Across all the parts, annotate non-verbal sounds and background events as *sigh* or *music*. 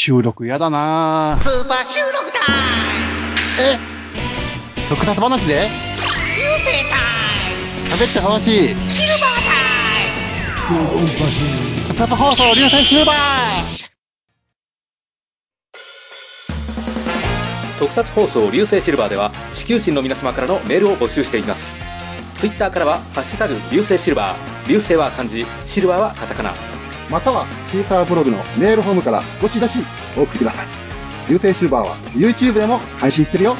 収録やだな。ぁ。スーパー収録タイえ特撮話で。ム流星タ喋って話。イムシルバータ特撮放送流星シルバー特撮放送流星シルバーでは地球人の皆様からのメールを募集しています。ツイッターからは「ハッシュタグ流星シルバー」流星は漢字。シルバーはカタカナまたは、シーサーブログのメールフォームからどしどしお送りください。流星シルバーは YouTube でも配信してるよ。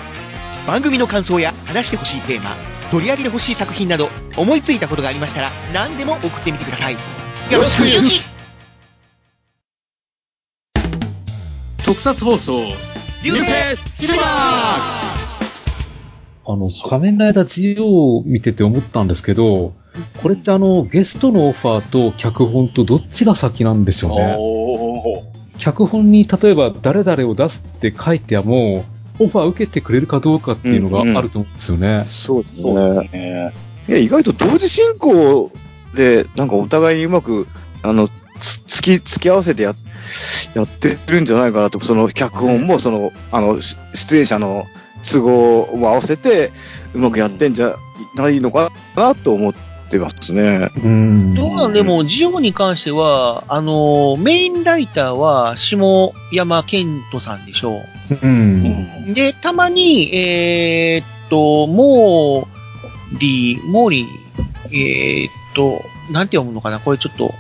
番組の感想や話してほしいテーマ、取り上げてほしい作品など、思いついたことがありましたら、何でも送ってみてください。よろしくイユキ特撮放送流星シルバーあの、仮面ライダー GO を見てて思ったんですけど、これってあの、ゲストのオファーと脚本とどっちが先なんでしょうね。脚本に例えば誰々を出すって書いてはもう、オファー受けてくれるかどうかっていうのがあると思うんですよね。そうですそうですね。ね。いや、意外と同時進行で、なんかお互いにうまく、あの、つ、つき、付き合わせてや、やってるんじゃないかなと、その脚本も、その、あの、し出演者の都合を合わせて、うまくやってんじゃないのかなと思ってますね。うん。どうなんでも、ジオウに関しては、あの、メインライターは下山健人さんでしょうん。う。で、たまに、えーっと、毛利、毛利、えーっと、なんて読むのかな？これちょっと、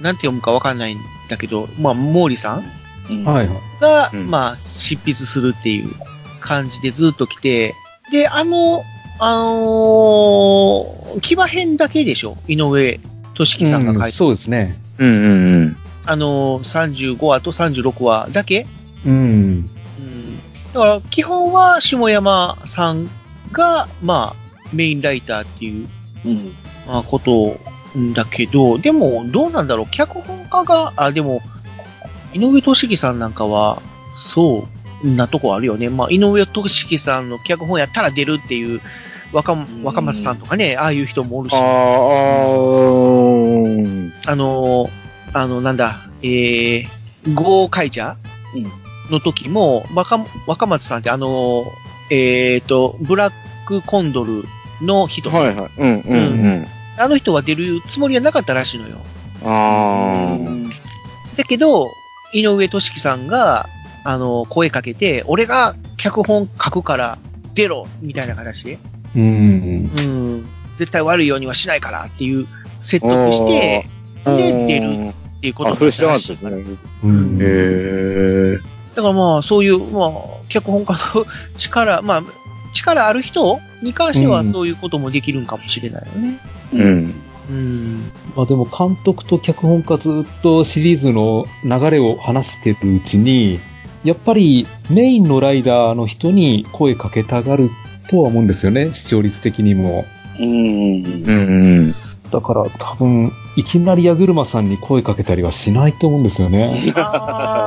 なんて読むかわかんないんだけど、まあ、モーリーさんうんはいはい。が、うんまあ、執筆するっていう感じでずっと来て、で、あの、あのー、騎馬編だけでしょ？井上俊樹さんが書いて、うんそうですね。うんうんうん。あのー、35話と36話だけ？うん。うん。だから、基本は下山さんが、まあ、メインライターっていう、うん。まあ、ことんだけど、でも、どうなんだろう？脚本家が、あ、でも、井上俊樹さんなんかは、そうなとこあるよね。まあ、井上俊樹さんの脚本やったら出るっていう、若、若松さんとかね、ああいう人もおるし、ああ、あの、あの、なんだ、えー、ゴーカイジャーの時も、若、若松さんってあの、えーと、ブラックコンドルの人、はいはい。うんうんうん。あの人は出るつもりはなかったらしいのよ。あだけど、井上俊樹さんが、あの、声かけて、俺が脚本書くから出ろみたいな形で、うん。うん、絶対悪いようにはしないからっていう説得して、あ。で、出るっていうことあ、それ知らなかったですね。うん。へえ。だからまあ、そういう、まあ、脚本家の力、*laughs* まあ、力ある人に関してはうんそういうこともできるんかもしれないよね。うん。うん。まあでも監督と脚本家ずっとシリーズの流れを話してるうちに、やっぱりメインのライダーの人に声かけたがるとは思うんですよね、視聴率的にも。うん。うんうん。だから多分、いきなり矢車さんに声かけたりはしないと思うんですよね。あ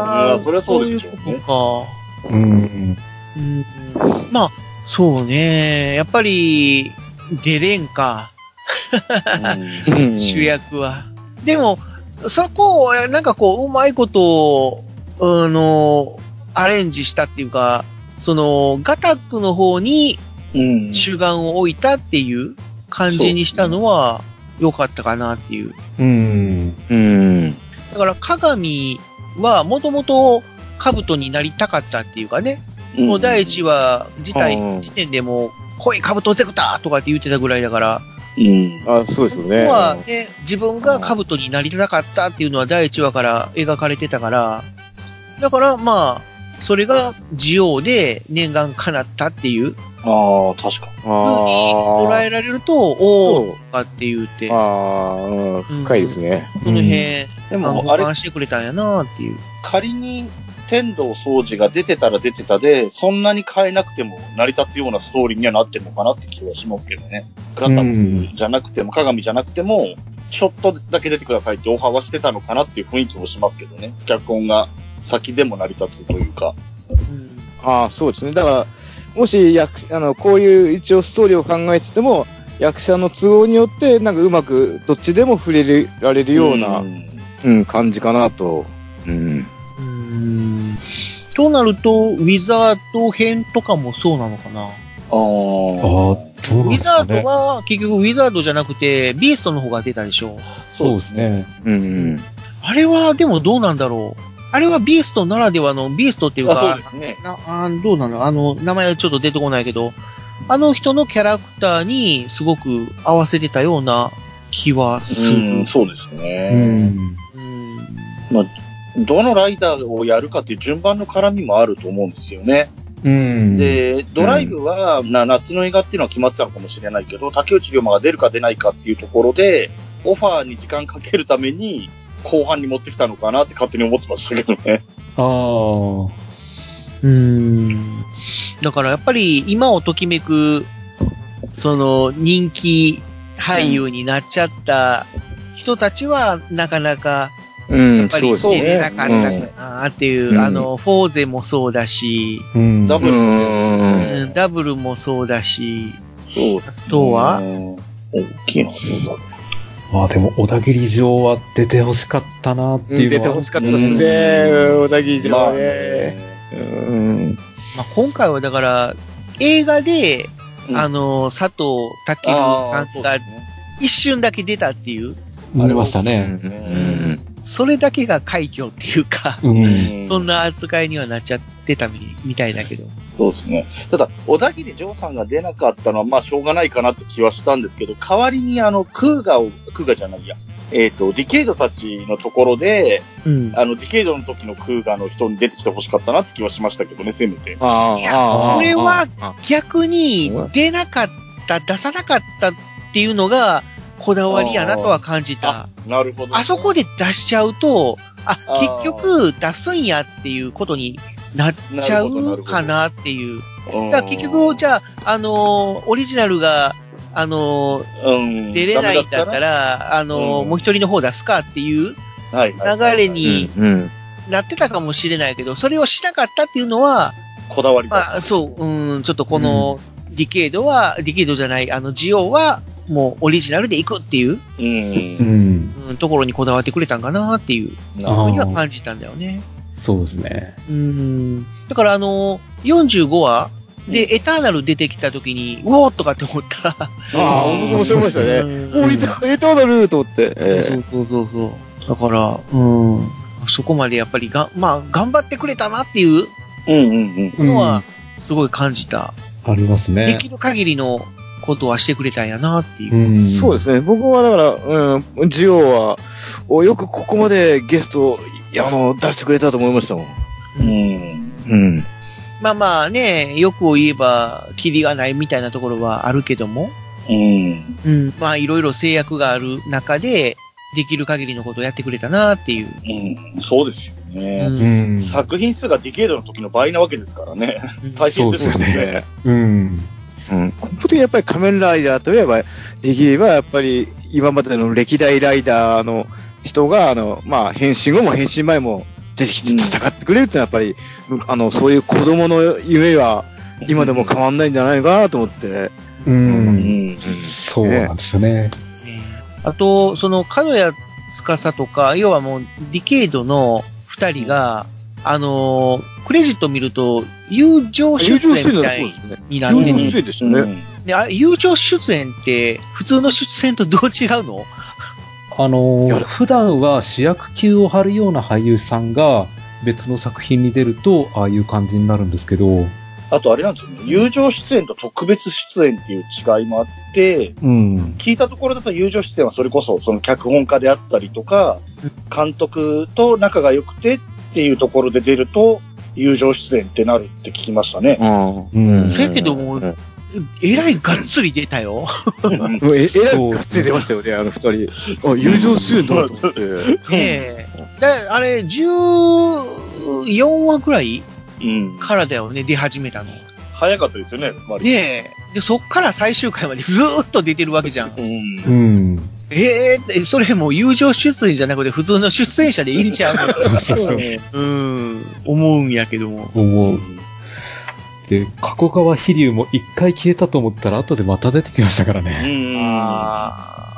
まあ *laughs* そりゃそうでしょうねそういうことか。うん。うん。まあ、そうね。やっぱり、出れんか。うん *laughs* 主役は。でも、そこを、なんかこう、うまいこと、あの、アレンジしたっていうか、その、ガタックの方にうん。主眼を置いたっていう感じにしたのは、良かったかなっていう。うん。うん。だから、鏡は、もともと、兜になりたかったっていうかね、もう第一話自体、うん時点でもう、恋兜ゼクタとかって言ってたぐらいだから、うん。あ、そうですよね。ここはね、自分が兜になりたかったっていうのは第一話から描かれてたから、だからまあ、それが需要で念願叶ったっていうああ、確かあ捉あ。えられると、おそうーとかって言って、ああ、うん深いですね。その辺、でも、あれしてくれたんやなっていう。仮に天道掃除が出てたら出てたで、そんなに変えなくても成り立つようなストーリーにはなってるのかなって気はしますけどね。ガタムじゃなくても、鏡じゃなくても、ちょっとだけ出てくださいってオファーはしてたのかなっていう雰囲気もしますけどね。脚本が先でも成り立つというか。うんああ、そうですね。だから、もし役、あの、こういう一応ストーリーを考えてても、役者の都合によって、なんかうまくどっちでも触れられるような、んうん、感じかなと。うん。うーんとなると、ウィザード編とかもそうなのかな？ああ。ウィですかねザード。は結局ウィザードじゃなくて、ビーストの方が出たでしょ。そうですね。うん。あれはでもどうなんだろう。あれはビーストならではの、ビーストっていうあそうかで、すね。なあどうなの？あの、名前はちょっと出てこないけど、あの人のキャラクターにすごく合わせてたような気はする。うん、そうですうね。ん。まあ、どのライダーをやるかっていう順番の絡みもあると思うんですよね。うん。で、ドライブは、な夏の映画っていうのは決まってたのかもしれないけど、竹内龍馬が出るか出ないかっていうところで、オファーに時間かけるために、後半に持ってきたのかなって勝手に思ってましたけどね。ああ。うーん。だからやっぱり今をときめく、その人気俳優になっちゃった人たちはなかなかうん、やっぱりそうです出れなね。かったかなっていう、うんあの、フォーゼもそうだし、うん。ダブルうん。うんダブルもそうだし、そうですね。あとは？大きいな、どうだろまあでも、小田切城は出て欲しかったなっていうのは。出てほしかったですね、小田切う。城はね。まあね。うん。まあ、今回はだから、映画で、うんあの、佐藤健が。一瞬だけ出たっていう、見ましたね。うん。それだけが快挙っていうか、うん。そんな扱いにはなっちゃってたみみたいだけど。そうですね。ただ、小田切丈さんが出なかったのは、まあ、しょうがないかなって気はしたんですけど、代わりに、あの、クーガを、クーガじゃないや、えっ、と、ディケイドたちのところで、うん。あの、ディケイドの時のクーガの人に出てきて欲しかったなって気はしましたけどね、せめて。ああ。これはあ逆に出なかった、出さなかったっていうのが、こだわりやなとは感じた。なるほど。あそこで出しちゃうと、あ、結局出すんやっていうことになっちゃうかなっていう。うん、だから結局、じゃあ、あのーオリジナルが、あのーうん、出れないんだったら、ら、あのーうんもう一人の方出すかっていう流れにうん。なってたかもしれないけど、それをしなかったっていうのは、こだわりだ。まあ、そう、うん、ちょっとこの、ディケイドは、ディケイドじゃない、あの、ジオは、もうオリジナルで行くっていう、う。うんん。うん、ところにこだわってくれたんかなっていうなふうには感じたんだよね。そうですね。うん。だからあのー、45話で、エターナル出てきた時に、うおーとかって思った。ああ、僕もそう思いましたね。エターナルと思って。えそうそうそうそう。だから、うん。そこまでやっぱりが、まあ、頑張ってくれたなっていううんうんうん。のは、すごい感じた。ありますね。できる限りのことはしてくれたんやなっていう。うそうですね。僕はだから、うん、ジオは、およくここまでゲスト、あの、出してくれたと思いましたもん。うん。うん。まあまあね、よくを言えば、キリがないみたいなところはあるけども、うん。うん。まあ、いろいろ制約がある中で、できる限りのことをやってくれたなっていう。うん。そうですよね。うんうん。作品数がディケイドの時の倍なわけですからね。大変ですよそうね。うん。うん。根本的にやっぱり仮面ライダーといえば、できればやっぱり今までの歴代ライダーの人が、あの、まあ、変身後も変身前も出てきて戦ってくれるってのはやっぱり、あの、そういう子供の夢は今でも変わんないんじゃないかなと思って。う。うんん。そうなんですよね。ねあと、その、角谷司とか、要はもう、ディケイドの二人が、あのークレジット見ると、友情出演みたいそうですね。になってる友情出演でしたね。で、あれ、友情出演って、普通の出演とどう違うの？あのー、普段は主役級を張るような俳優さんが別の作品に出ると、ああいう感じになるんですけど、あとあれなんですよね。友情出演と特別出演っていう違いもあって、うん。聞いたところだと友情出演はそれこそその脚本家であったりとか、監督と仲が良くてっていうところで出ると、友情出演ってなるって聞きましたね。うん。せやけどもうんえらいがっつり出たよ。え、えらいがっつり出ましたよね、あの二人。あ、友情出演だと思って。ねえ。で、あれ、14話ぐらいうん。からだよね、出始めたの。早かったですよね、割とねえ。で、そっから最終回までずーっと出てるわけじゃん。うんう。ん。ええー、それもう友情出演じゃなくて普通の出演者でいいんちゃうの？うん、思うんやけども。思う。で、加古川飛龍も一回消えたと思ったら後でまた出てきましたからうね。ん。ああ。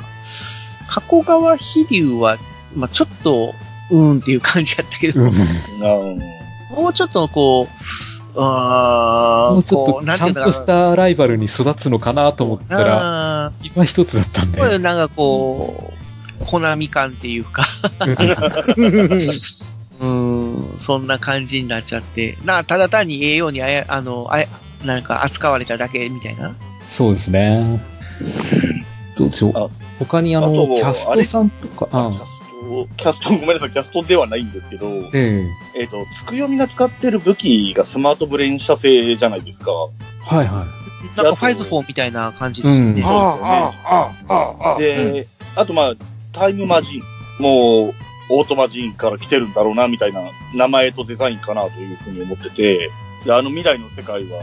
加古川飛龍は、まあちょっと、うーんっていう感じやったけど、うん。うんもうちょっとこう、もうちょっことちゃんとしたライバルに育つのかなと思ったら、あ今一つだったんーこれで。なんかこう、コナミ感っていうか、*laughs* うーん、そんな感じになっちゃって、な、ただ単に栄養にあや、あの、あや、なんか扱われただけみたいな。そうですね。どうでしょあう。他にあの、キャストさんとか、あキキャスト、ごめんなさい、キャストではないんですけど、えええっ、と、つくよみが使ってる武器がスマートブレイン社製じゃないですか。はいはい。なんかファイズ4みたいな感じですよね。うんそうですよね。で、あとまあ、タイムマジン。もう、オートマジンから来てるんだろうな、みたいな名前とデザインかなというふうに思ってて、で、あの未来の世界は、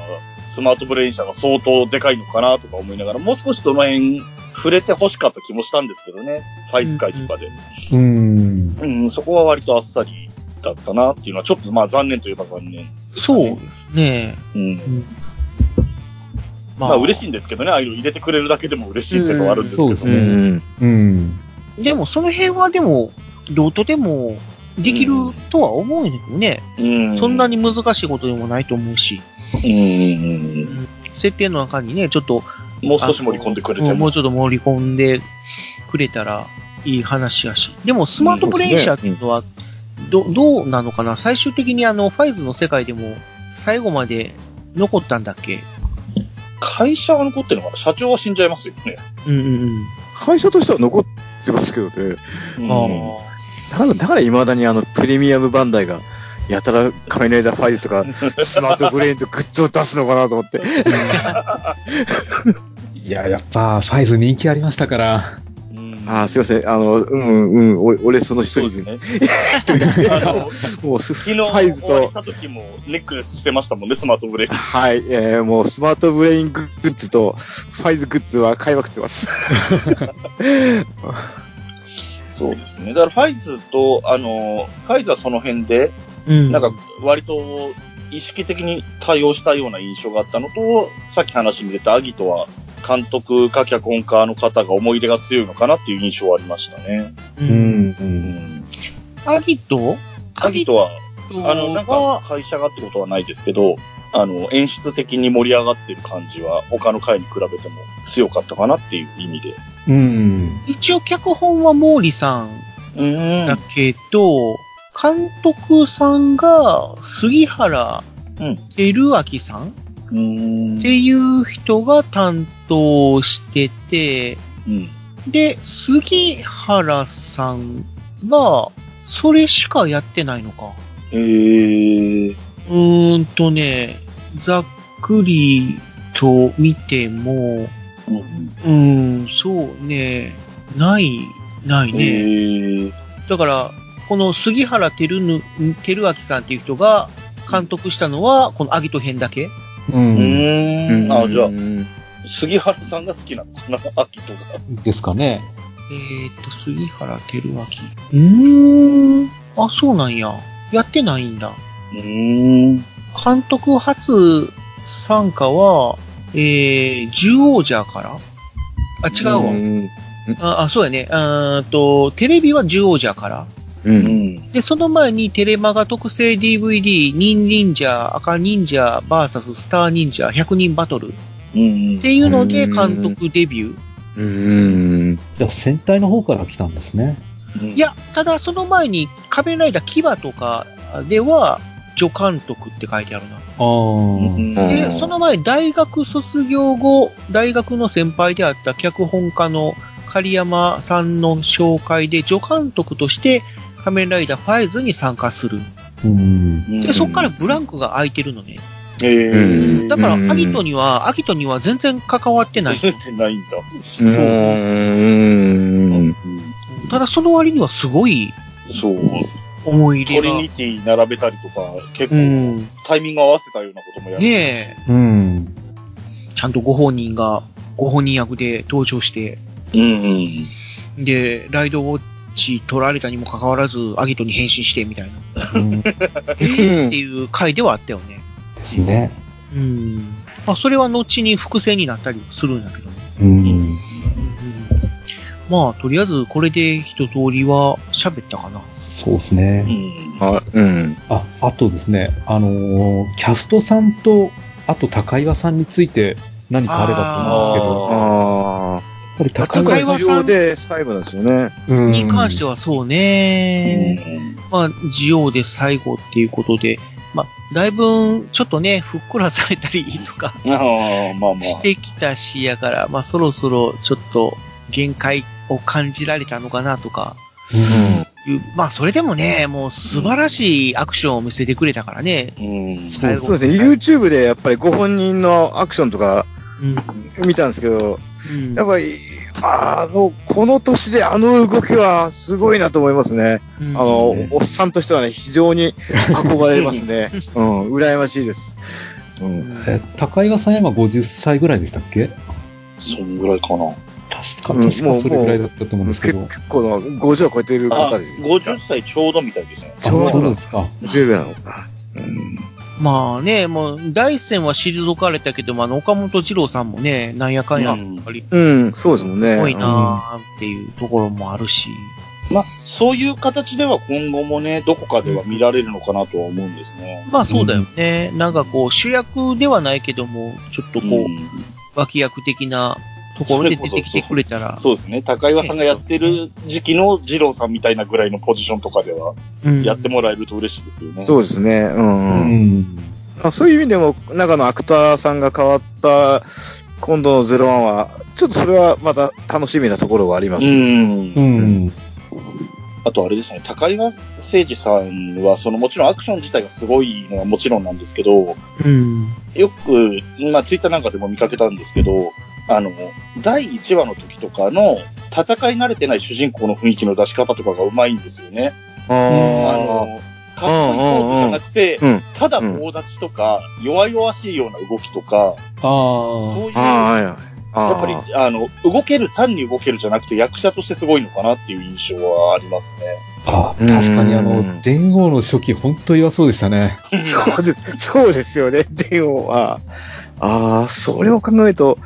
スマートブレイン社が相当でかいのかなとか思いながら、もう少しその辺触れて欲しかった気もしたんですけどね。ファイズ会とかで。うん。うん、そこは割とあっさりだったなっていうのは、ちょっとまあ残念といえば残念。そうですね。うん。ままあ嬉しいんですけどね、ああいうの入れてくれるだけでも嬉しいっていうのはあるんですけどうんそうね。ですうん。でもその辺はでも、どうとでもできるとは思うんだけどね。うん。そんなに難しいことでもないと思うし。うん。設定の中にね、ちょっと、もう少し盛り込んでくれてうんももうちょっと盛り込んでくれたらいい話やし。でもスマートブレイン社っていうのは、ど、どうなのかな？最終的にあの、ファイズの世界でも最後まで残ったんだっけ？会社は残ってるのかな？社長は死んじゃいますよね。うんうんうん。会社としては残ってますけどね。うんあだから、だから未だにあの、プレミアムバンダイが、やたら仮面ライダーファイズとか、スマートブレインとグッズを出すのかなと思って。いや、やっぱ、ファイズ人気ありましたから。うんああ、すいません。あの、うんうん、お俺その一人で、ね。一人でもうス、昨日ファイズとし、た時もネックレスしてましたもんね、スマートブレイン。はい、えー、もうスマートブレイングッズと、ファイズグッズは買いまくってます。*laughs* そうですね。だからファイズと、あの、ファイズはその辺で、うん。なんか割と意識的に対応したような印象があったのと、さっき話に出たアギトは、監督か脚本家の方が思い出が強いのかなっていう印象はありましたね。う。うんん。うん。アギト？アギトは、トあの、なんか、会社がってことはないですけど、あの、演出的に盛り上がってる感じは、他の回に比べても強かったかなっていう意味で。うん。一応脚本は毛利さんうんだけど、監督さんが杉原うん照明さんうんっていう人が担当してて、うん。で、杉原さんが、それしかやってないのか。えー。うーんとね、ざっくりと見ても、うん。うーん、そうね、ない、ないえね。ー。だから、この杉原照明さんっていう人が監督したのは、このアギト編だけう。うんーん。あ、じゃあう、ん杉原さんが好きなのかなアキトが。ですかね。えーっと、杉原照明。うーん。あ、そうなんや。やってないんだ。うーん。監督初参加は、えー、獣王者から？あ、違うわ。んあ、あそうやね。あーっと、テレビは獣王者から。う。うんん。で、その前にテレマガ特製 DVD、忍忍者、赤忍者 VS スター忍者100人バトルっうん。ていうので監督デビュー。うん。じゃあ、戦隊の方から来たんですね。いい、や、ただその前に仮面ライダーキバとかでは助監督って書いてあるな。あで、その前大学卒業後、大学の先輩であった脚本家の狩山さんの紹介で助監督として仮面ライダーファイズに参加する。うん。で、そこからブランクが空いてるのね。えー。だから、うんアギトには、アギトには全然関わってない。出てないんだ。うん。ただ、その割にはすごいそう。思い入れが。トリニティ並べたりとか、結う構ん。タイミング合わせたようなこともやる。ねえ、うん。ちゃんとご本人が、ご本人役で登場して、うんうん。で、ライドウォッチ取られたにもかかわらず、アギトに変身して、みたいな。っていう回ではあったよね。ですね。うん。まあ、それは後に伏線になったりするんだけどね。うん。うんまあ、とりあえずこれで一通りは喋ったかな。そうですね。うん。あ、うん。あ、あとですね、あのーキャストさんと、あと高岩さんについて何かあればと思うんですけど、ああ。やっぱり高高岩岩重要で最後なんですよね。うんに関してはそうね。まあ、ジオで最後っていうことで、まあ、だいぶ、ちょっとね、ふっくらされたりとかああ、まあまあ。してきたし、やから、まあ、そろそろちょっと限界を感じられたのかなとか、いうまあ、それでもね、もう素晴らしいアクションを見せてくれたからね。うん。最後そうですね。YouTube でやっぱりご本人のアクションとかうん。見たんですけど、うんやっぱり、あの、この年であの動きはすごいなと思いますね。うんあの、おっさんとしてはね、非常に憧れますね。*laughs* うん、羨ましいです。うん。え高岩さん今50歳ぐらいでしたっけ？そんぐらいかな。確か、うん確かそれぐらいだったと思うんですけ結ど。構な、50は超えてるあ、方です。50歳ちょうどみたいですね。あ、そうですか。50ぐらいなのか。うん。まあね、もう、第一線は退かれたけども、あの、岡本二郎さんもね、なんやかんや、うんやっぱり、うん、そうですもんね。すごいなーっていうところもあるし。まあ、そういう形では今後もね、どこかでは見られるのかなとは思うんですね。まあそうだよね。なんかこう、主役ではないけども、ちょっとこう、うん脇役的なところで出てきてくれたら、そうですね。高岩さんがやってる時期の二郎さんみたいなぐらいのポジションとかでは、うんやってもらえると嬉しいですよね。そうですね。うん、ううん。ん。あそういう意味でも、中のアクターさんが変わった今度の01は、ちょっとそれはまた楽しみなところはあります。うん。うん。あとあれですね、高岩誠二さんは、そのもちろんアクション自体がすごいのはもちろんなんですけど、うん。よく、まあツイッターなんかでも見かけたんですけど、あの、第1話の時とかの戦い慣れてない主人公の雰囲気の出し方とかがうまいんですよね。ああの、かっこいいポーズじゃなくて、うんただ棒立ちとか、弱々しいような動きとか、あそういう。やっぱり、あの、動ける、単に動けるじゃなくて役者としてすごいのかなっていう印象はありますね。あ。あ確かにあの、電王の初期、本当弱そうでしたね。*laughs* そうです、そうですよね、電王は。ああ、それを考えると、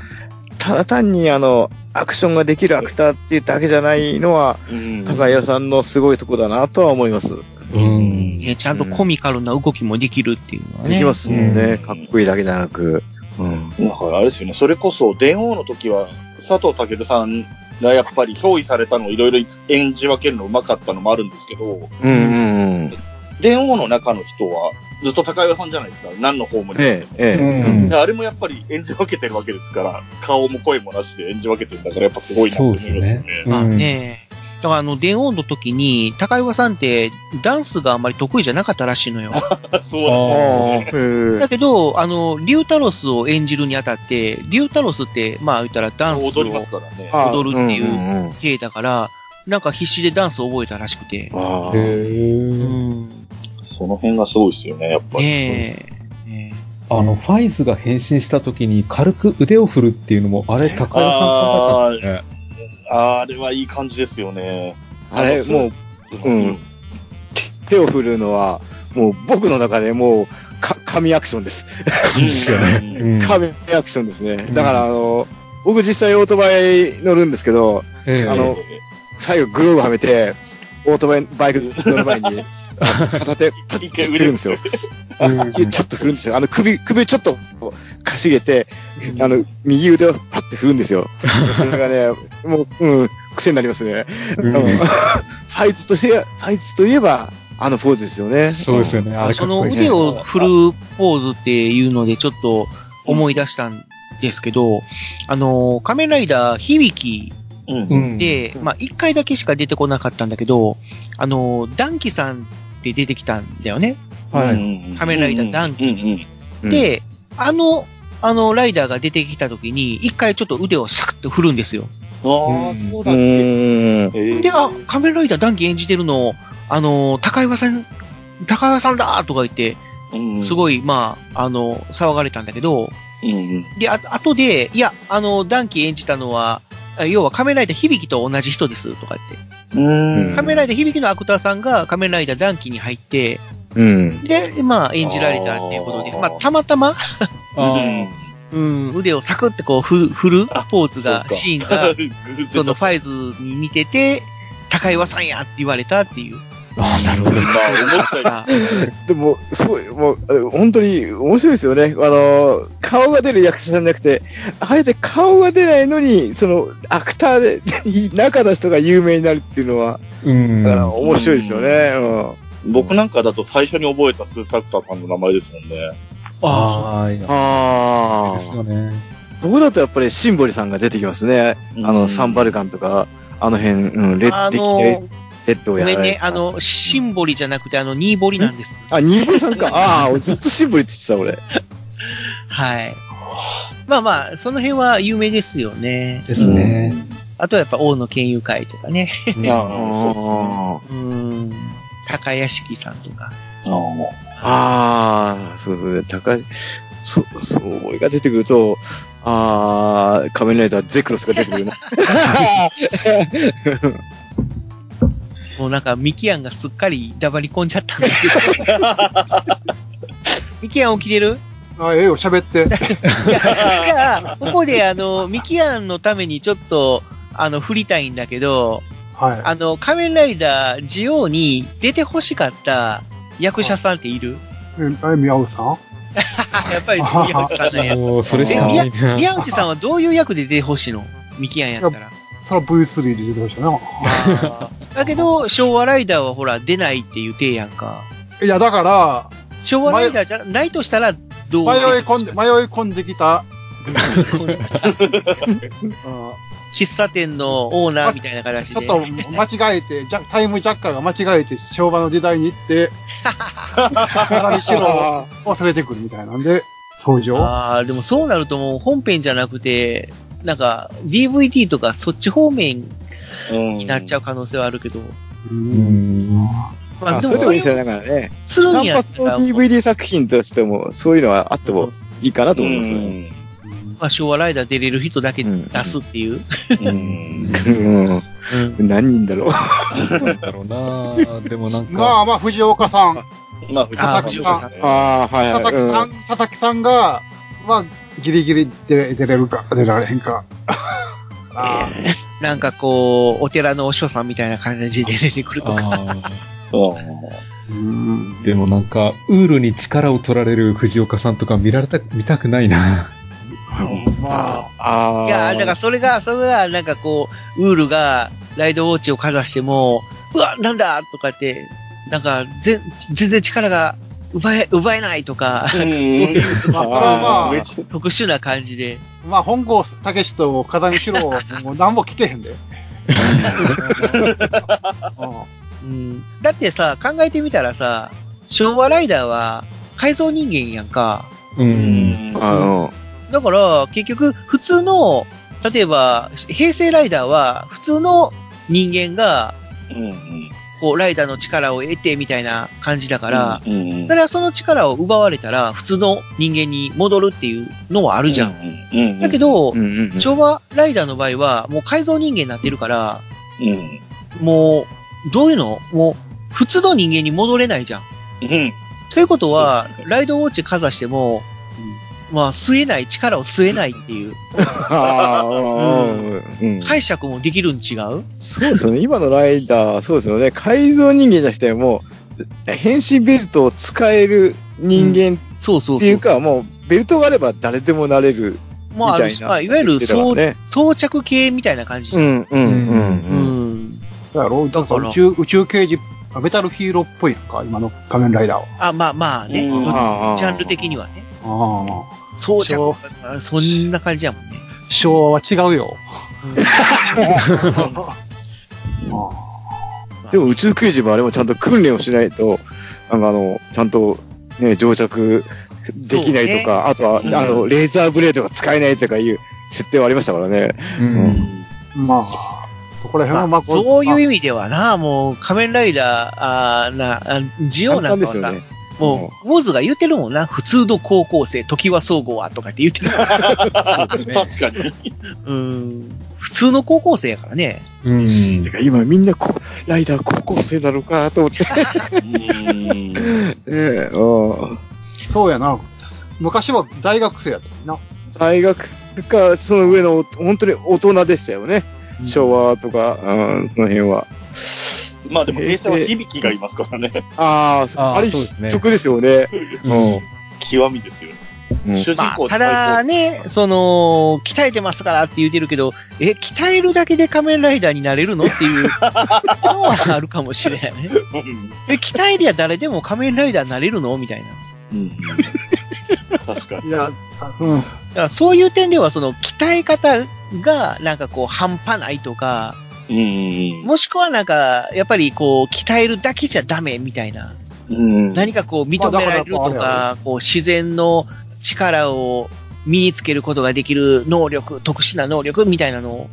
ただ単にあの、アクションができるアクターっていうだけじゃないのは、うん高谷さんのすごいとこだなとは思います。うん。ねちゃんとコミカルな動きもできるっていうのはね。できますもんね。うんかっこいいだけじゃなく。うん。だからあれですよね、それこそ、電王の時は、佐藤健さんがやっぱり憑依されたのをいろいろ演じ分けるのうまかったのもあるんですけど、うんうんうん。電王の中の人は、ずっと高岩さんじゃないですか、何のホームに。ええ、ええ。うんであれもやっぱり演じ分けてるわけですから、顔も声もなしで演じ分けてるんだから、やっぱすごいなって思いますよね。そうですねまあね。だからあの、電音の時に、高岩さんってダンスがあんまり得意じゃなかったらしいのよ。*laughs* そうああ、ですね。だけど、あの、リュウタロスを演じるにあたって、リュウタロスって、まあ言ったらダンスを踊りますからね。あ踊るっていううんうんうん体だから、なんか必死でダンスを覚えたらしくて。あへうーん。その辺がすごいですよね、やっぱり。ねえ。ねあの、ファイズが変身した時に軽く腕を振るっていうのも、あれ、高岩さん考えたんですね。ああれはいい感じですよね。あれ、もう、ううん。手を振るのは、もう僕の中でもう、か、神アクションです。ですよね。うん神アクションですね。だから、あの、僕実際オートバイ乗るんですけど、ええあの最後グローブはめて、オートバイ、バイク乗る前に、片手、パッて振ってるんですよ。うんちょっと振るんですよ。あの首、首ちょっとかしげて、あの、右腕をパッて振るんですよ。それがね、もう、うん、癖になりますね。うんうんファイズとして、ファイズといえば、あのポーズですよね。そうですよね。あれかそのっこいい。腕を振るポーズっていうのでちょっと思い出したんですけど、あの、仮面ライダー響き。で、まあ、一回だけしか出てこなかったんだけど、あの、ダンキさんって出てきたんだよね。はい。仮面ライダーダンキで、あの、あの、ライダーが出てきた時に、一回ちょっと腕をサクッと振るんですよ。ああ、そうだで、あ、仮面ライダーダンキ演じてるの、あの、高岩さん、高岩さんだとか言って、すい。ごい、まあ、あの、騒がれたんだけど、うんうん。で、あ後で、いや、あの、ダンキ演じたのは、あ要は仮面ライダー響きと同じ人です、とか言って。うん仮面ライダー響きのアクターさんが仮面ライダーダンキに入って、うん。で、まあ、演じられたっていうことで、あーまあ、たまたま、あうん、腕をサクってこう、ふ、振るポーズが、シーンが、*laughs* そのファイズに似てて、高岩さんやって言われたっていう。あなるほど。まあ、思っちゃい *laughs* でも、すごい、もう、あ本当に面白いですよね。あの、顔が出る役者さんじゃなくて、あえて顔が出ないのに、その、アクターで、*laughs* 中の人が有名になるっていうのは、うん。だから面白いですよね。うん。僕なんかだと最初に覚えたスーツアクターさんの名前ですもんね。ああ、いやあですよね。僕だとやっぱりシンボリさんが出てきますね。あの、サンバルカンとか、あの辺、うん、歴代の、レッドをやられごめんね、あの、シンボリじゃなくて、あの、ニーボリなんです。あ、ニーボリさんか。*laughs* ああ、ずっとシンボリって言ってた、はい。まあまあ、その辺は有名ですよね。ですね。あとはやっぱ王の県友会とかね。うんああ、俺。うん。高屋敷さんとか。そうですね。ああ、そうそうね、高い、そ、そう、俺が出てくると、ああ、仮面ライダーゼクロスが出てくるな。もうなんか、ミキアンがすっかり黙り込んじゃったんですけど。*laughs* ミキアン起きてる？あ、ええよ、喋って。いや、じゃあ、ここであの、ミキアンのためにちょっと、あの、振りたいんだけど、はい。あの、仮面ライダージオウに出て欲しかった役者さんっている？え、え宮内さん？*laughs* やっぱり宮内さんなんや。*laughs* もう、それしえかないな。宮内さんはどういう役で出て欲しいの？ミキアンやったら。それは V3 で出てましたね。だけど、昭和ライダーはほら、出ないっていう体やんか。いや、だから、昭和ライダーじゃないとしたら、どう迷い込んで、迷い込んできた、*laughs* 喫茶店のオーナーみたいな形で。ちょっと間違えて、ジャタイムジャッカーが間違えて昭和の時代に行って、中西郎を連れてくるみたいなんで、登場ああ、でもそうなるともう本編じゃなくて、なんか DVD とかそっち方面になっちゃう可能性はあるけど。うん。あ、までそれでもいいですよ、だからね。するん単やったら発の DVD 作品としても、そういうのはあってもいいかなと思いますよね。まあ、昭和ライダー出れる人だけ出すっていう。うん。うん。何人だろう。なんだろうなでもなんか。まあまあ、藤岡さん、まあ、佐々木さん、ああ、はい佐々木さん、佐々木さんが、まあ、ギリギリ出出れるか、出られへんか。あ *laughs* なんかこう、お寺のお師匠さんみたいな感じで出てくるとか。あー *laughs* でもなんか、ウールに力を取られる藤岡さんとか見られた、見たくないな。まあいや、だからそれが、それが、なんかこう、ウールがライドウォッチをかざしても、うわ、なんだとかって、なんか、ぜ全然力が奪え、奪えないとか、そういう、まあ、それはまあ、特殊な感じで。まあ、本郷武史と風見四郎、もう何も聞けへんで。*laughs* うんだってさ、考えてみたらさ、昭和ライダーは改造人間やんか。うん。あだから、結局、普通の、例えば、平成ライダーは、普通の人間が、こう、ライダーの力を得てみたいな感じだから、それはその力を奪われたら、普通の人間に戻るっていうのはあるじゃん。だけど、昭和ライダーの場合は、もう改造人間になってるから、もう、どういうの？もう、普通の人間に戻れないじゃん。ということは、ライドウォッチかざしても、まあ、吸えない、力を吸えないっていう。うん解釈もできるん違う？そうですよね。今のライダー、そうですよね。改造人間じゃなくて、もう、変身ベルトを使える人間そうそうっていうか、もう、ベルトがあれば誰でもなれるみもうあるし、たいな。まあ、いわゆる装,、装着系みたいな感じ。うん、うん、うん。うん。だから宇宙、宇宙刑事、メタルヒーローっぽいのか、今の仮面ライダーは。あ、まあまあね。ジャンル的にはね。あ装着、あそんな感じやもんね。昭和は違うよ。でも宇宙刑事もあれもちゃんと訓練をしないと、なんかあの、ちゃんとね、乗着できないとか、そうね。あとは、うん。あの、レーザーブレードが使えないとかいう設定はありましたからね。まあ、そこら辺はまあ、そういう意味ではな、もう仮面ライダー、あーな、あジオなんかはさ、簡単ですよねもう、ウォーズが言ってるもんな、普通の高校生、時は総合はとかって言ってる。*laughs* 確かに。うん。普通の高校生やからね。うん。てか今みんなこライダー高校生なのかと思って。*laughs* ねえ、うんそうやな。昔は大学生やったもんな。大学か、その上の、本当に大人でしたよね。昭和とか、うん、その辺は。まあでも、平成は響きがいますからね。ああ、そうあれ曲ですよね。うん。極みですよ。うん主人まあ、公ただね、その、鍛えてますからって言うてるけど、え、鍛えるだけで仮面ライダーになれるのっていうのはあるかもしれないね。*laughs* うんえ、鍛えりゃ誰でも仮面ライダーになれるのみたいな。うん。確かに。いや、うん。だからそういう点では、その、鍛え方が、なんかこう、半端ないとか、うん。もしくはなんか、やっぱりこう、鍛えるだけじゃダメみたいな。うん。何かこう、認められるとかこう、自然の力を身につけることができる能力、特殊な能力みたいなの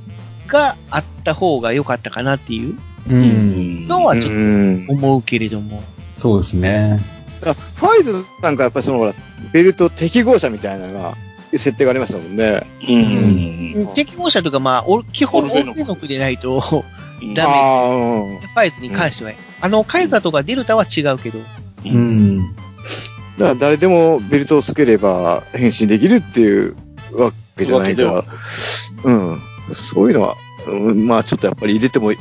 があった方が良かったかなっていう。のはちょっうんと思うけれども。そうですね。だからファイズなんかやっぱりそのほら、ベルト適合者みたいなのが、設定がありましたもんね。うん。適合者とか、まあ、お基本、オオルフェでないと、うんダメ。ファイズに関しては。あの、カイザーとかデルタは違うけど。うん。だから誰でもベルトをつければ変身できるっていうわけじゃないからわ、うん。そういうのは、うん、まあちょっとやっぱり入れても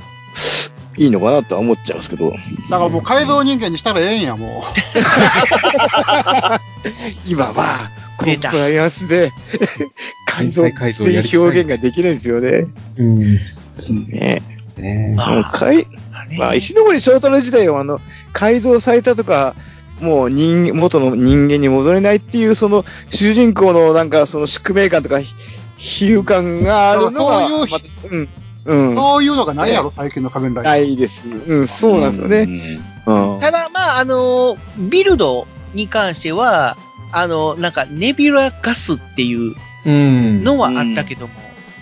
いいのかなとは思っちゃうんですけど。だからもう改造人間にしたらええんや、も *laughs* 今は、コンプライアンスで、改造っていいう表現ができないんですよね。うん。ねねまあかいまあ、石森章太郎時代は、あの、改造されたとか、もう人、元の人間に戻れないっていう、その、主人公のなんか、その宿命感とか、ひ比喩感があるのは、そういうまたうん、うん、そういうのがないやろ、最近の仮面ライダー。ないです。うん、そうなんですよね。うん。ただ、まあ、あの、ビルドに関しては、あの、なんか、ネビュラガスっていううん。のはあったけども、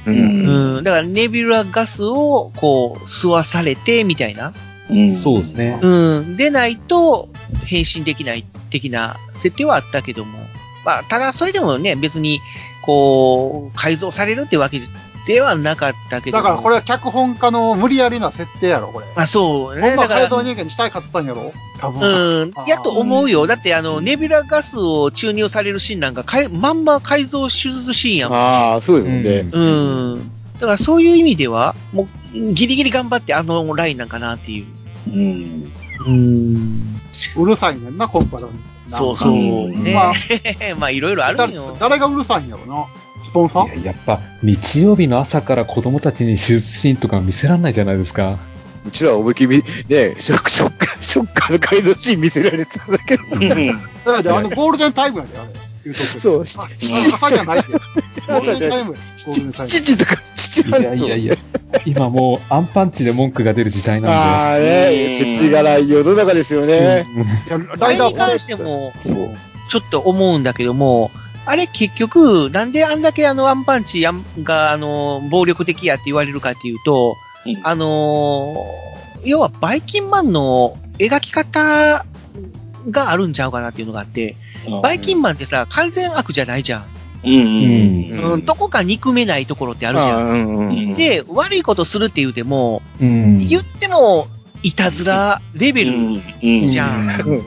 う。うんうん、だからネビュラガスを、こう、吸わされて、みたいな。うん。そうですね。うん、でないと、変身できない的な設定はあったけども。まあ、ただ、それでもね、別に、こう、改造されるってわけではなかったけども。だからこれは脚本家の無理やりな設定やろ、これ。あ、そうね。ほんま改造人間にしたいかったんやろ多分。うん、やっと思うよ。だって、あの、ネビュラガスを注入されるシーンなんか、かいまんま改造手術シーンやもん。ああ、そうですよね。うん。だからそういう意味では、もう、ギリギリ頑張ってあのラインなんかなっていう。うん。うん。うるさいねんな、コンパラに。そうそう。うんねまあ *laughs* まあ、いろいろあだるよ。誰がうるさいんやろな。スポンサー？いややっぱ、日曜日の朝から子供たちに手術シーンとか見せらんないじゃないですか。うちらは思いっきり、ね、ショック、ショック、ショッカーの改造シーン見せられてたんだけど。だからあの、ゴールデンタイムやで、あれ。そう、あ七朝じゃないって。ゴールデンタイムや。ゴールデンタイム。7時とか7時いやいやいや、今もうアンパンチで文句が出る時代なんああね、うん世知辛い世の中ですよで。ね。うんいやあライダーれに関しても、そう。ちょっと思うんだけども、あれ結局、なんであんだけあのアンパンチやんが、あの、暴力的やって言われるかっていうと、うんあのー要はバイキンマンの描き方があるんちゃうかなっていうのがあって、バイキンマンってさ、完全悪じゃないじゃん。うんうん。うんうん、どこか憎めないところってあるじゃん。うんうんうんで、悪いことするって言うても、うん。言っても、いたずらレベルうん。じゃん。うん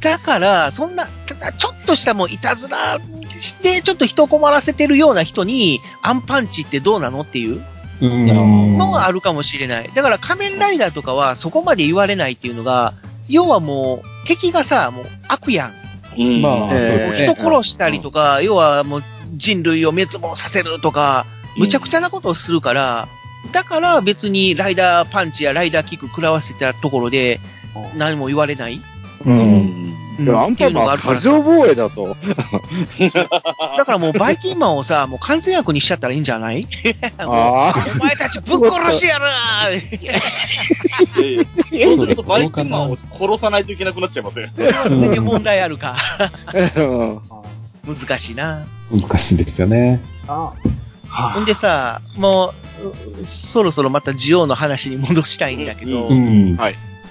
だから、そんな、ちょっとしたもういたずらして、ちょっと人を困らせてるような人に、アンパンチってどうなのっていううん。のがあるかもしれない。だから仮面ライダーとかはそこまで言われないっていうのが、要はもう、敵がさ、もう悪やん。うん。まあ、そうえーですね。人殺したりとか、要はもう人類を滅亡させるとか、むちゃくちゃなことをするから、だから別にライダーパンチやライダーキック食らわせたところで何も言われない。う。うんん。でもアンパンマンは過剰防衛だと。*laughs* だからもうバイキンマンをさ、もう完全悪にしちゃったらいいんじゃない？*laughs* お前たちぶっ殺してやるいやいやそうするとバイキンマンを殺さないといけなくなっちゃいません？それはそれで問題あるか。うん難しいな。難しいんですよね。あほんでさ、もう、うそろそろまたジオの話に戻したいんだけど、うん。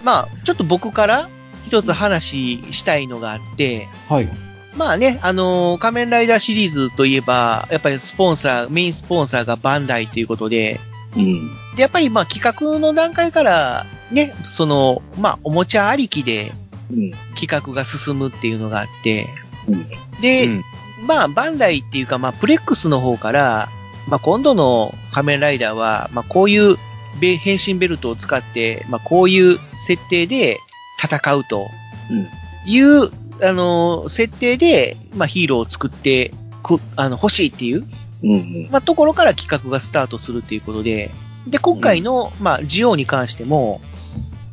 まあ、ちょっと僕から一つ話したいのがあって、はい。まあね、あのー仮面ライダーシリーズといえば、やっぱりスポンサー、メインスポンサーがバンダイということで、うん。で、やっぱりまあ企画の段階から、ね、その、まあおもちゃありきでうん。企画が進むっていうのがあって、うんで、うんまあバンダイっていうかまあプレックスの方から、まあ今度の仮面ライダーは、まあこういうべ変身ベルトを使って、まあ、こういう設定で戦うとうん。いう、あの、設定で、まあ、ヒーローを作ってく、あの、欲しいっていう、うんうん。まあ、ところから企画がスタートするっていうことで、で、今回の、まあ、ジオに関しても、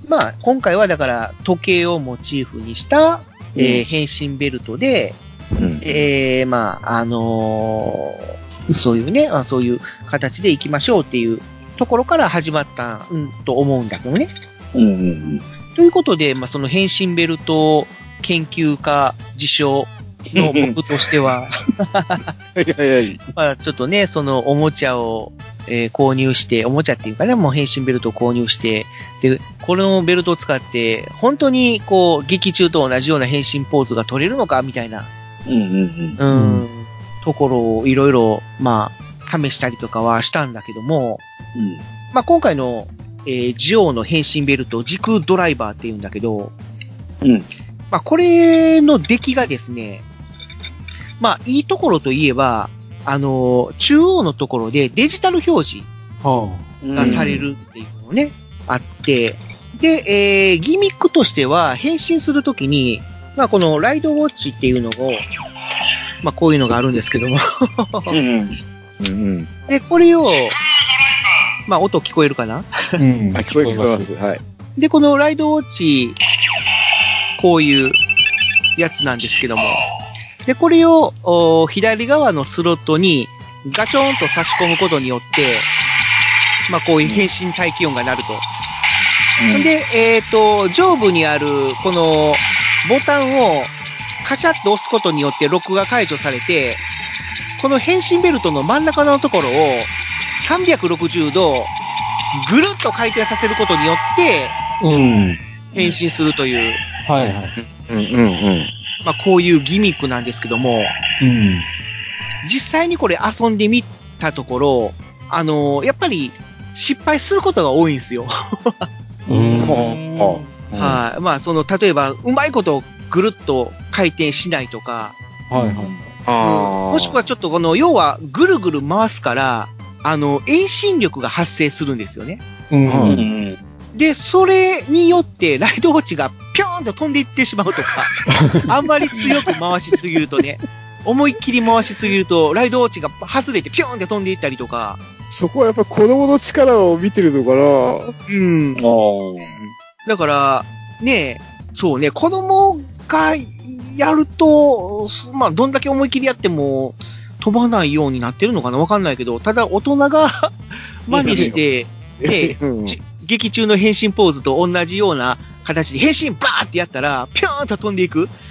まあ、今回はだから、時計をモチーフにした、えーうん変身ベルトで、うん。えー、まあ、あのーそういうね、あそういう形で行きましょうっていうところから始まった、うん、と思うんだけどね。うんうんということで、まあ、その変身ベルト研究家自称の僕としては、はいはいはい。*laughs* まあ、ちょっとね、そのおもちゃを、えー購入して、おもちゃっていうかね、もう変身ベルトを購入して、で、このベルトを使って、本当にこう、劇中と同じような変身ポーズが取れるのか、みたいな、うん。うんうんうん、ところをいろいろ、まあ、試したりとかはしたんだけども、うん。まあ、今回の、えージオウの変身ベルト、時空ドライバーって言うんだけど、うん。まあ、これの出来がですね、まあ、いいところといえば、あのー中央のところでデジタル表示。がされるっていうのをね、あって、で、えー、ギミックとしては、変身するときに、まあ、このライドウォッチっていうのを、まあ、こういうのがあるんですけども、うんうん。うんうん。で、これを、まあ、音聞こえるかな？あ。うんあ、聞こえ聞こえます。はい。で、このライドウォッチ、こういうやつなんですけども、で、これを、お左側のスロットにガチョンと差し込むことによって、まあ、こういう変身待機音が鳴ると。で、えっ、と、上部にある、この、ボタンを、カチャッと押すことによって録画解除されて、この変身ベルトの真ん中のところを、360度、ぐるっと回転させることによって、うん。変身するという、はいはい。うんうんうん。まあ、こういうギミックなんですけども、うん。実際にこれ遊んでみたところ、あのやっぱり失敗することが多いんですよ。うん。はい。まあ、その、例えば、うまいことぐるっと回転しないとか、はいはい。あ。ああ。もしくはちょっとこの、要はぐるぐる回すから、あの、遠心力が発生するんですよね。う。うんんうん。で、それによって、ライドウォッチがぴょーんと飛んでいってしまうとか、*laughs* あんまり強く回しすぎるとね、思いっきり回しすぎると、ライドウォッチが外れてぴょーんって飛んでいったりとか、そこはやっぱ子供の力を見てるのかうん。だから、ねえ、そうね、子供がやると、まあ、どんだけ思いっきりやっても、飛ばないようになってるのかな？わかんないけど、ただ大人が *laughs* 真似して、なね *laughs* 劇中の変身ポーズと同じような形で変身バーってやったら、ぴょーんと飛んでいく。*laughs*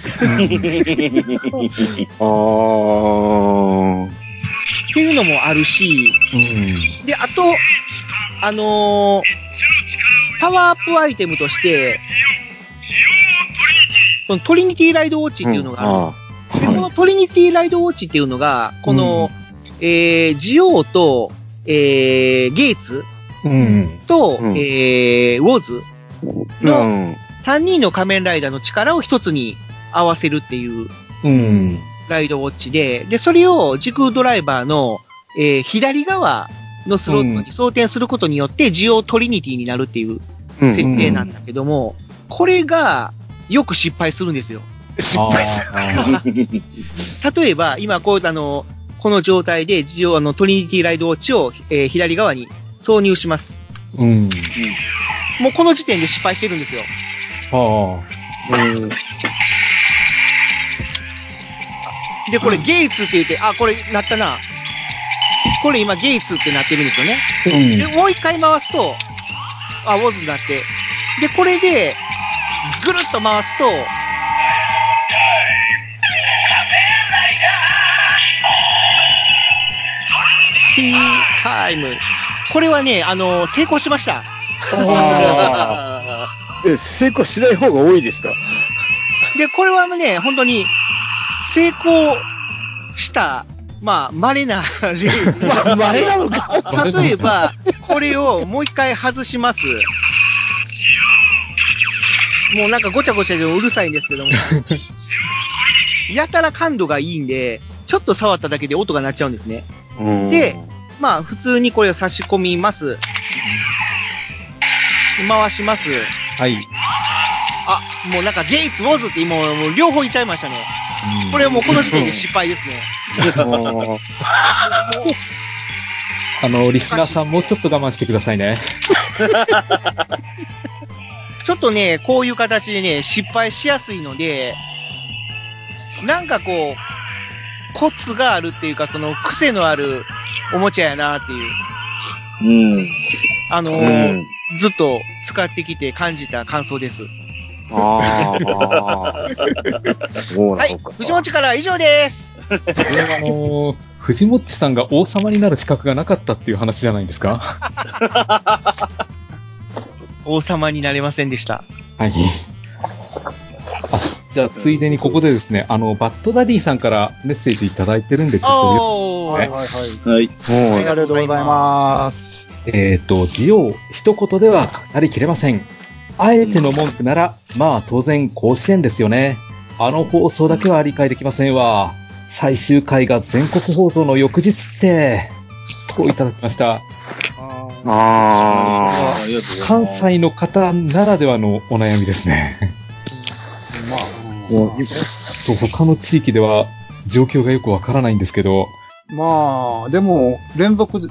ああ。っていうのもあるし、うん。で、あと、あのーパワーアップアイテムとして、そのトリニティライドウォッチっていうのがある。あでこのトリニティライドウォッチっていうのが、この、えー、ジオウと、えー、ゲイツうん。と、うんえー、ウォズうのん。3人の仮面ライダーの力を一つに合わせるっていううん。ライドウォッチで、で、それを時空ドライバーの、えー、左側のスロットに装填することによって、ジオトリニティになるっていううん。設定なんだけども、これがよく失敗するんですよ。失敗すあ例えば、今こう、あの、この状態で、ジオ、あの、トリニティライドウォッチを、えー左側に挿入します。ーうん。もうこの時点で失敗してるんですよ。はうん。で、これゲイツって言って、あ、これなったな。これ今ゲイツってなってるんですよね。あ。うん。で、もう一回回すと、あ、ウォズになって。で、これで、ぐるっと回すと、ティータイム。これはね、あの、成功しました。成功しない方が多いですか？で、これはね、本当に、成功した、まあ、稀な例。まあ、前なのか。例えば、これをもう一回外します。もうなんかごちゃごちゃでうるさいんですけども。*laughs* やたら感度がいいんで、ちょっと触っただけで音が鳴っちゃうんですね。うんで、まあ普通にこれを差し込みます。回します。はい。あ、もうなんかゲイツ、ウォズって今もう両方言っちゃいましたね。これはもうこの時点で失敗ですね。あの、リスナーさんもうちょっと我慢してくださいね。ちょっとね、こういう形でね、失敗しやすいので、なんかこう、コツがあるっていうか、その癖のあるおもちゃやなっていう、うん。あのーずっと使ってきて感じた感想です。ああ。*laughs* そうなはいのか。、藤持から以上です。あのー、藤もっちさんが王様になる資格がなかったっていう話じゃないんですか？*laughs* 王様になれませんでした。はい。あ、じゃあ、ついでにここでですね、あの、バッドダディさんからメッセージいただいてるんで、ちょっとおー。はいはいはい。はい。ありがとうございます。えっ、と、ジオ、一言では語りきれません。あえての文句なら、まあ当然甲子園ですよね。あの放送だけは理解できませんわ。最終回が全国放送の翌日って、といただきました。ああ。関西の方ならではのお悩みですね。まあ、もうと他の地域では状況がよくわからないんですけど、まあ、でも、連続、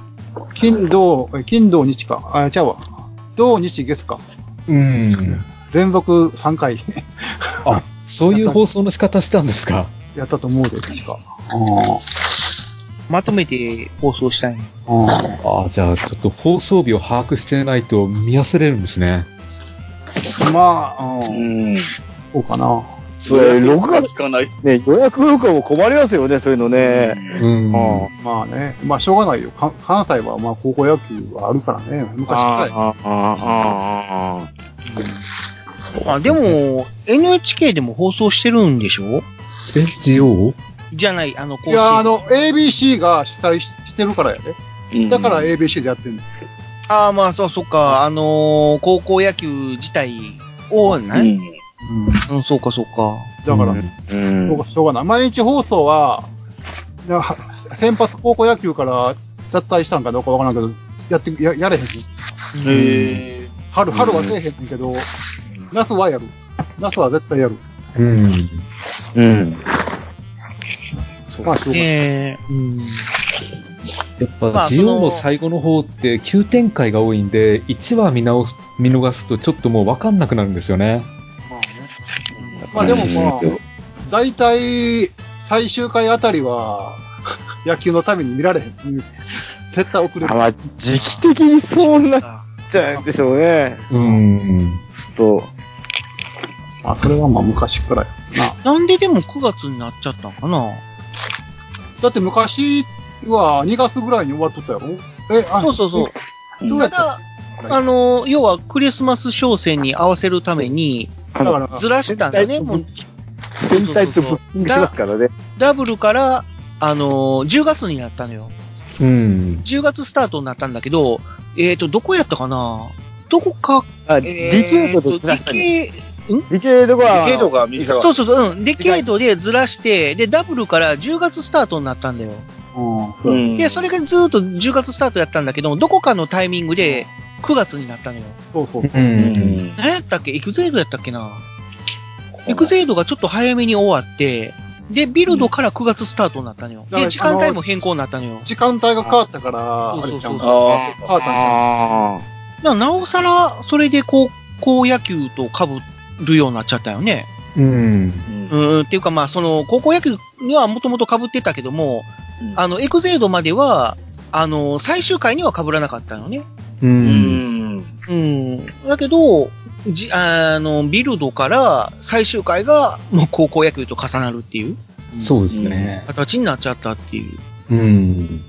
金土、え金土日か。あ、ちゃうわ。土日月か。うん。連続3回あ、そういう放送の仕方したんですか？やったと思うで、確か。まとめて放送したい。あじゃあちょっと放送日を把握してないと見忘れるんですね。まあ、う。うんん。そうかな。それ、6月聞かない。ね、予約とかも困りますよね、そういうのね。うん。あまあね。まあ、しょうがないよ。か関西は、まあ、高校野球はあるからね。昔からや。ああ、ああ、あ、でも、NHK でも放送してるんでしょ？え、ジオじゃない、あの、甲いや、あ。の、ABC が主催ししてるからやで。うんだから ABC でやってんの。ああ、まあ、そう、そっか、あのー高校野球自体を、うね、ん。うん、そうか、そうか。だから、うんうんしょうがしょうがない。毎日放送は、いやは先発高校野球から脱退したんかどうかわからんけど、やって、ややれへんねん。へ春、春はせえへんけど、夏はやる。夏は絶対やる。うん。うん。まあ、しょうがない。えうん。やっまぱ、ジオの最後の方って急展開が多いんで、1話見直す、見逃すとちょっともうわかんなくなるんですよね。まあでもまあ、大体、最終回あたりは、*laughs* 野球のために見られへん。うん絶対遅れる。あまあ、時期的にそうなっちゃうんでしょうね。うん。ちょっと。あ、それはまあ昔からやな。なんででも9月になっちゃったんかな？だって昔は2月ぐらいに終わっとったやろ？え、あ、そうそうそう。そうやった？ただ、あのー要はクリスマス商戦に合わせるために、ずらしたんだね。もう、全体とブッキングしますからね。ダブルから、あのー10月になったのよ。うん。10月スタートになったんだけど、えっ、と、どこやったかな？どこか、あ、えディケードとずらデケードが、ディケードが短かった。そうそうそう、うん、デケードでずらして、で、ダブルから10月スタートになったんだよ。うん、で、それがずっと10月スタートやったんだけど、どこかのタイミングで9月になったのよ。そうそう。う。ん。何やったっけ？エクゼイドやったっけな？エクゼイドがちょっと早めに終わって、で、ビルドから9月スタートになったのよ。で、時間帯も変更になったのよ。時間帯が変わったから、あれちゃんそうそうそう。あ変わったんだなおさら、それで高校野球と被るようになっちゃったよね。うん。う。うんん、っていうかまあ、その、高校野球にはもともと被ってたけども、うんあの、エクゼイドまでは、あの、最終回には被らなかったのね。う。うんん。うん。だけど、じ、あの、ビルドから最終回がもう高校野球と重なるっていうそうですね。形になっちゃったっていう。うん。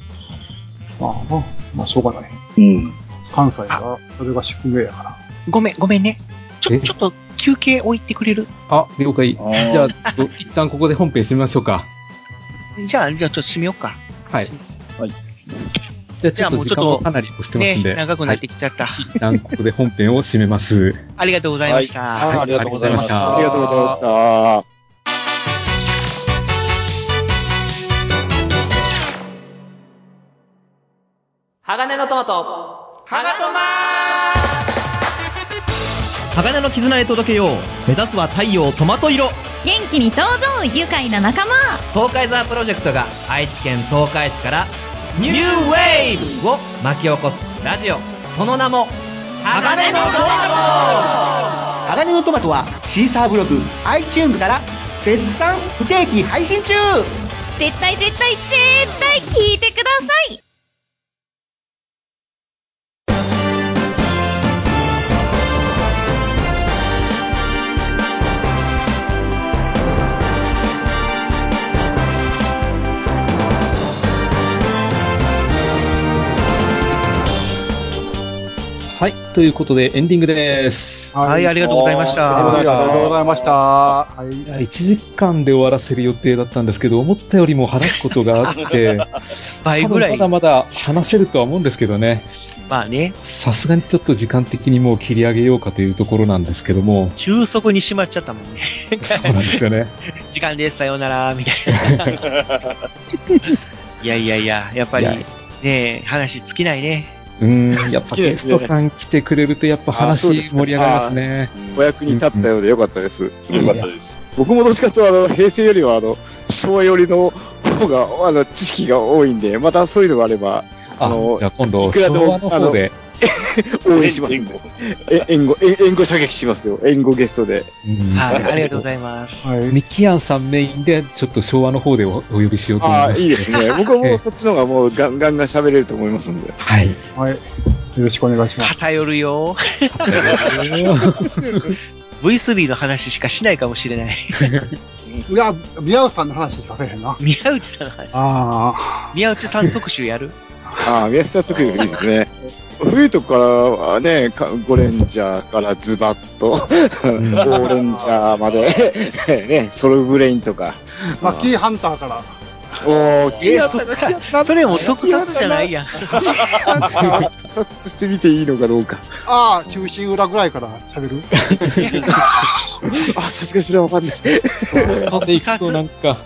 まあ、まあ、まあ、しょうがない。うん。関西は、それが宿命やから。ごめん、ごめんね。ちょ、え？ちょっと休憩置いてくれる？あ、了解。じゃあ、一旦ここで本編締めましょうか。じゃあ、じゃあちょっと締めようか。はい。はい。じゃあ、ちょっと時間じゃあもうちょっともかなり押してますんで。ね、長くなってはいきちゃった。一旦ここで本編を締めます。*laughs* ありがとうございました。はいありがとうございました。ありがとうございました。鋼のトマト。鋼トマ鋼の絆へ届けよう。目指すは太陽トマト色。元気に登場愉快な仲間。東海ザープロジェクトが愛知県東海市からニューウェーブを巻き起こすラジオ。その名も鋼のトマト。鋼のトマトはシーサーブログ iTunes から絶賛不定期配信中。絶対絶対絶対聞いてくださいはい。ということで、エンディングです。はい、ありがとうございました。ありがとうございました。はい。1時間で終わらせる予定だったんですけど、思ったよりも話すことがあって、*laughs* 倍ぐらい多分まだまだ話せるとは思うんですけどね。まあね、さすがにちょっと時間的にもう切り上げようかというところなんですけども、急速に閉まっちゃったもんね。そうなんですよね。*laughs* 時間です、さようなら、みたいな。*laughs* いやいやいや、やっぱりねえ、話尽きないね。うーん、やっぱゲストさん来てくれるとやっぱ話盛り上がりますね。お役に立ったようでよかったです。よかったです。僕もどっちかというと、あの、平成よりは、あの、昭和寄りの方が、あの、知識が多いんで、またそういうのがあれば、ああのじゃあ今度、いくらでも昭和の方で、*laughs* 応援しますんで。え、援護、え援護射撃しますよ。援護ゲストで。うんはい、ありがとうございます。はい。ミキアンさんメインで、ちょっと昭和の方でおお呼びしようと思いああ、ます。いいですね。*laughs* 僕はもうそっちの方がもうガンガンガン喋れると思いますんで。はい。はい。よろしくお願いします。偏るよ。V3 の話しかしないかもしれない。いや、宮内さんの話聞かせへんな。宮内さんの話。あ宮内さん特集やる？ああ、宮下作りいいですね。古いとこからはね、かゴレンジャーからズバッと、オーレンジャーまで、*laughs* ね、ソルブレインとか。あ。マッキーハンターから。おー、え、そっか。それも特撮じゃないやん。さしてみていいのかどうか。ああ、中心裏ぐらいから喋るあ、さすがにそれはわかんない。でいくとなんか、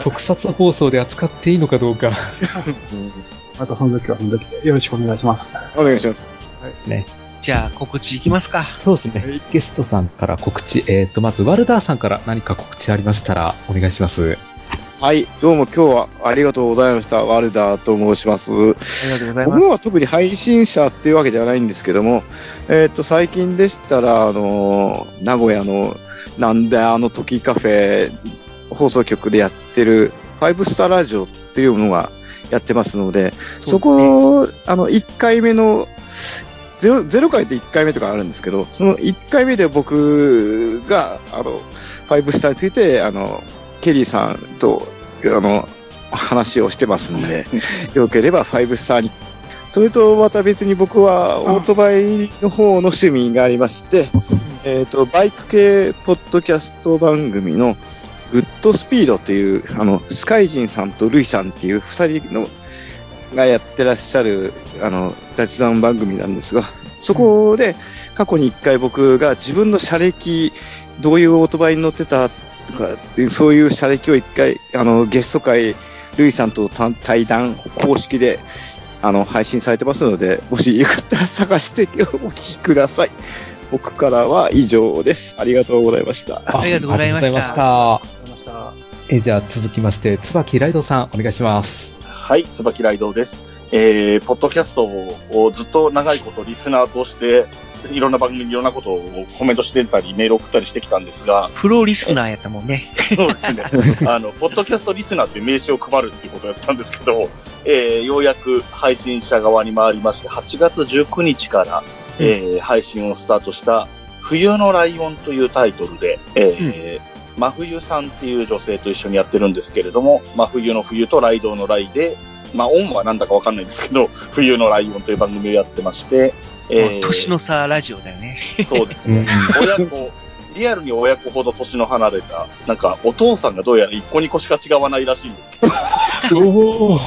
特撮放送で扱っていいのかどうか。またその時はその時でよろしくお願いします。お願いします。ね。じゃあ、告知いきますか。そうですね。ゲストさんから告知、えっ、と、まず、ワルダーさんから何か告知ありましたら、お願いします。はい、どうも今日はありがとうございました。ワルダーと申します。ありがとうございます。僕のは特に配信者っていうわけではないんですけども、えっ、と、最近でしたら、あの、名古屋の、なんであの時カフェ放送局でやってる、ファイブスターラジオっていうのがやってますので、そこ、あの、1回目の、ゼロ、ゼロ回って1回目とかあるんですけど、その1回目で僕が、あの、ファイブスターについて、あの、ケリーさんと、あの、話をしてますんで、*laughs* よければファイブスターに。それとまた別に僕はオートバイの方の趣味がありまして、えっ、と、バイク系ポッドキャスト番組のグッドスピードっていう、あの、スカイジンさんとルイさんっていう二人のがやってらっしゃる、あの、雑談番組なんですが、そこで過去に一回僕が自分の車歴、どういうオートバイに乗ってたとかっていう、そういう車歴を一回、あの、ゲスト会、ルイさんと対談公式で、あの、配信されてますので、もしよかったら探してお聞きください。僕からは以上です。ありがとうございました。ありがとうございましたえじゃあ続きまして、椿ライドさん、お願いします。はい、椿ライドウです。えー、ポッドキャストをずっと長いことリスナーとして、いろんな番組にいろんなことをコメントしてたり、メール送ったりしてきたんですが、プロリスナーやったもんね。そうですね。*laughs* あの、ポッドキャストリスナーっていう名刺を配るっていうことをやってたんですけど、えー、ようやく配信者側に回りまして、8月19日から、えー、配信をスタートした、冬のライオンというタイトルで、えー真冬さんっていう女性と一緒にやってるんですけれども、真冬の冬とライドウのライで、まあ、オンはなんだかわかんないんですけど、*laughs* 冬のライオンという番組をやってまして、えー年の差ラジオだよね。そうですね。親子、リアルに親子ほど年の離れた、なんかお父さんがどうやら一個二個しか違わないらしいんですけど、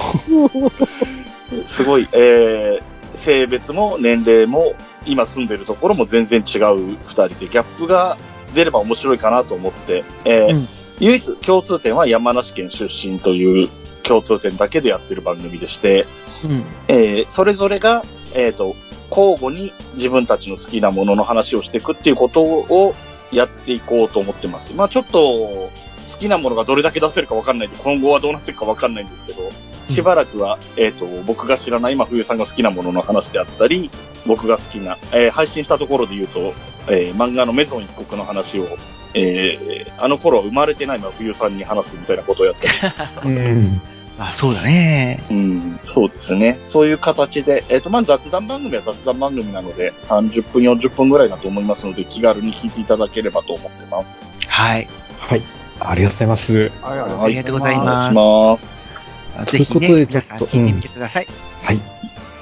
すごい、えー、性別も年齢も今住んでるところも全然違う二人で、ギャップが出れば面白いかなと思って、えー唯一共通点は山梨県出身という共通点だけでやってる番組でして、うん。えーそれぞれが、えっ、と、交互に自分たちの好きなものの話をしていくっていうことをやっていこうと思ってます。まあちょっと、好きなものがどれだけ出せるかわかんないんで、今後はどうなっていくかわかんないんですけど、しばらくは、えっ、と、僕が知らない今冬さんが好きなものの話であったり、僕が好きな、えー配信したところで言うと、えー漫画のメゾン一国の話を、えーあの頃は生まれてない真冬さんに話すみたいなことをやったり *laughs* うん。あ、そうだね。うん、そうですね。そういう形で、えっ、と、まず雑談番組は雑談番組なので、30分、40分ぐらいだと思いますので、気軽に聞いていただければと思ってます。はい。はい。ありがとうございます。はい、ありがとうございまいします。す。ぜひね、ということでちょっと聞いてみてください。はい。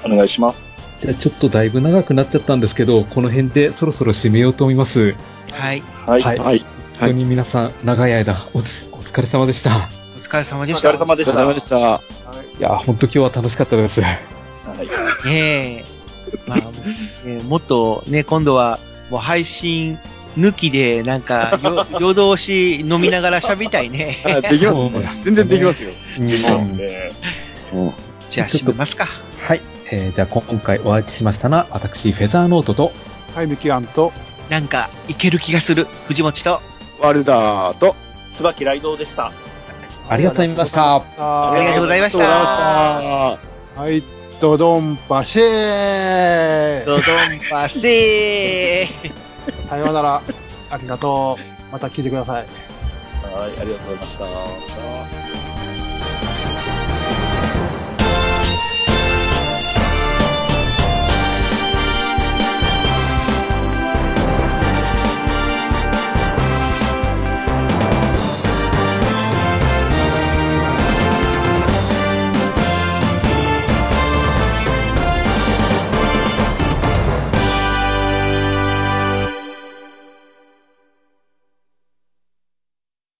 お願いします。じゃあちょっとだいぶ長くなっちゃったんですけど、この辺でそろそろ締めようと思います。はい。はい。はい。はい。本当に皆さん、長い間おつ、お疲れ様でした。お疲れ様でおした。疲れ様でした。お疲れ様でした。いや、本当今日は楽しかったです。はいねえ。まあ、ねえもっとね、今度は、もう配信抜きで、なんか、よ *laughs* 夜通し飲みながら喋りたいね。あできますね。全然できますよ。うんそうですね。うんじゃあ、締めますか。はい。えー、じゃあ今回お相手しましたのは、私、フェザーノートと、はい、ミキアンと、なんか、いける気がする、藤持と。ワルダーと、椿ライドウでした。ありがとうございました。あありがとうございましありがとうございまた。はい、ドドンパシェードドンパセー。*laughs* さようなら。ありがとう。また聞いてください。はい、ありがとうございました。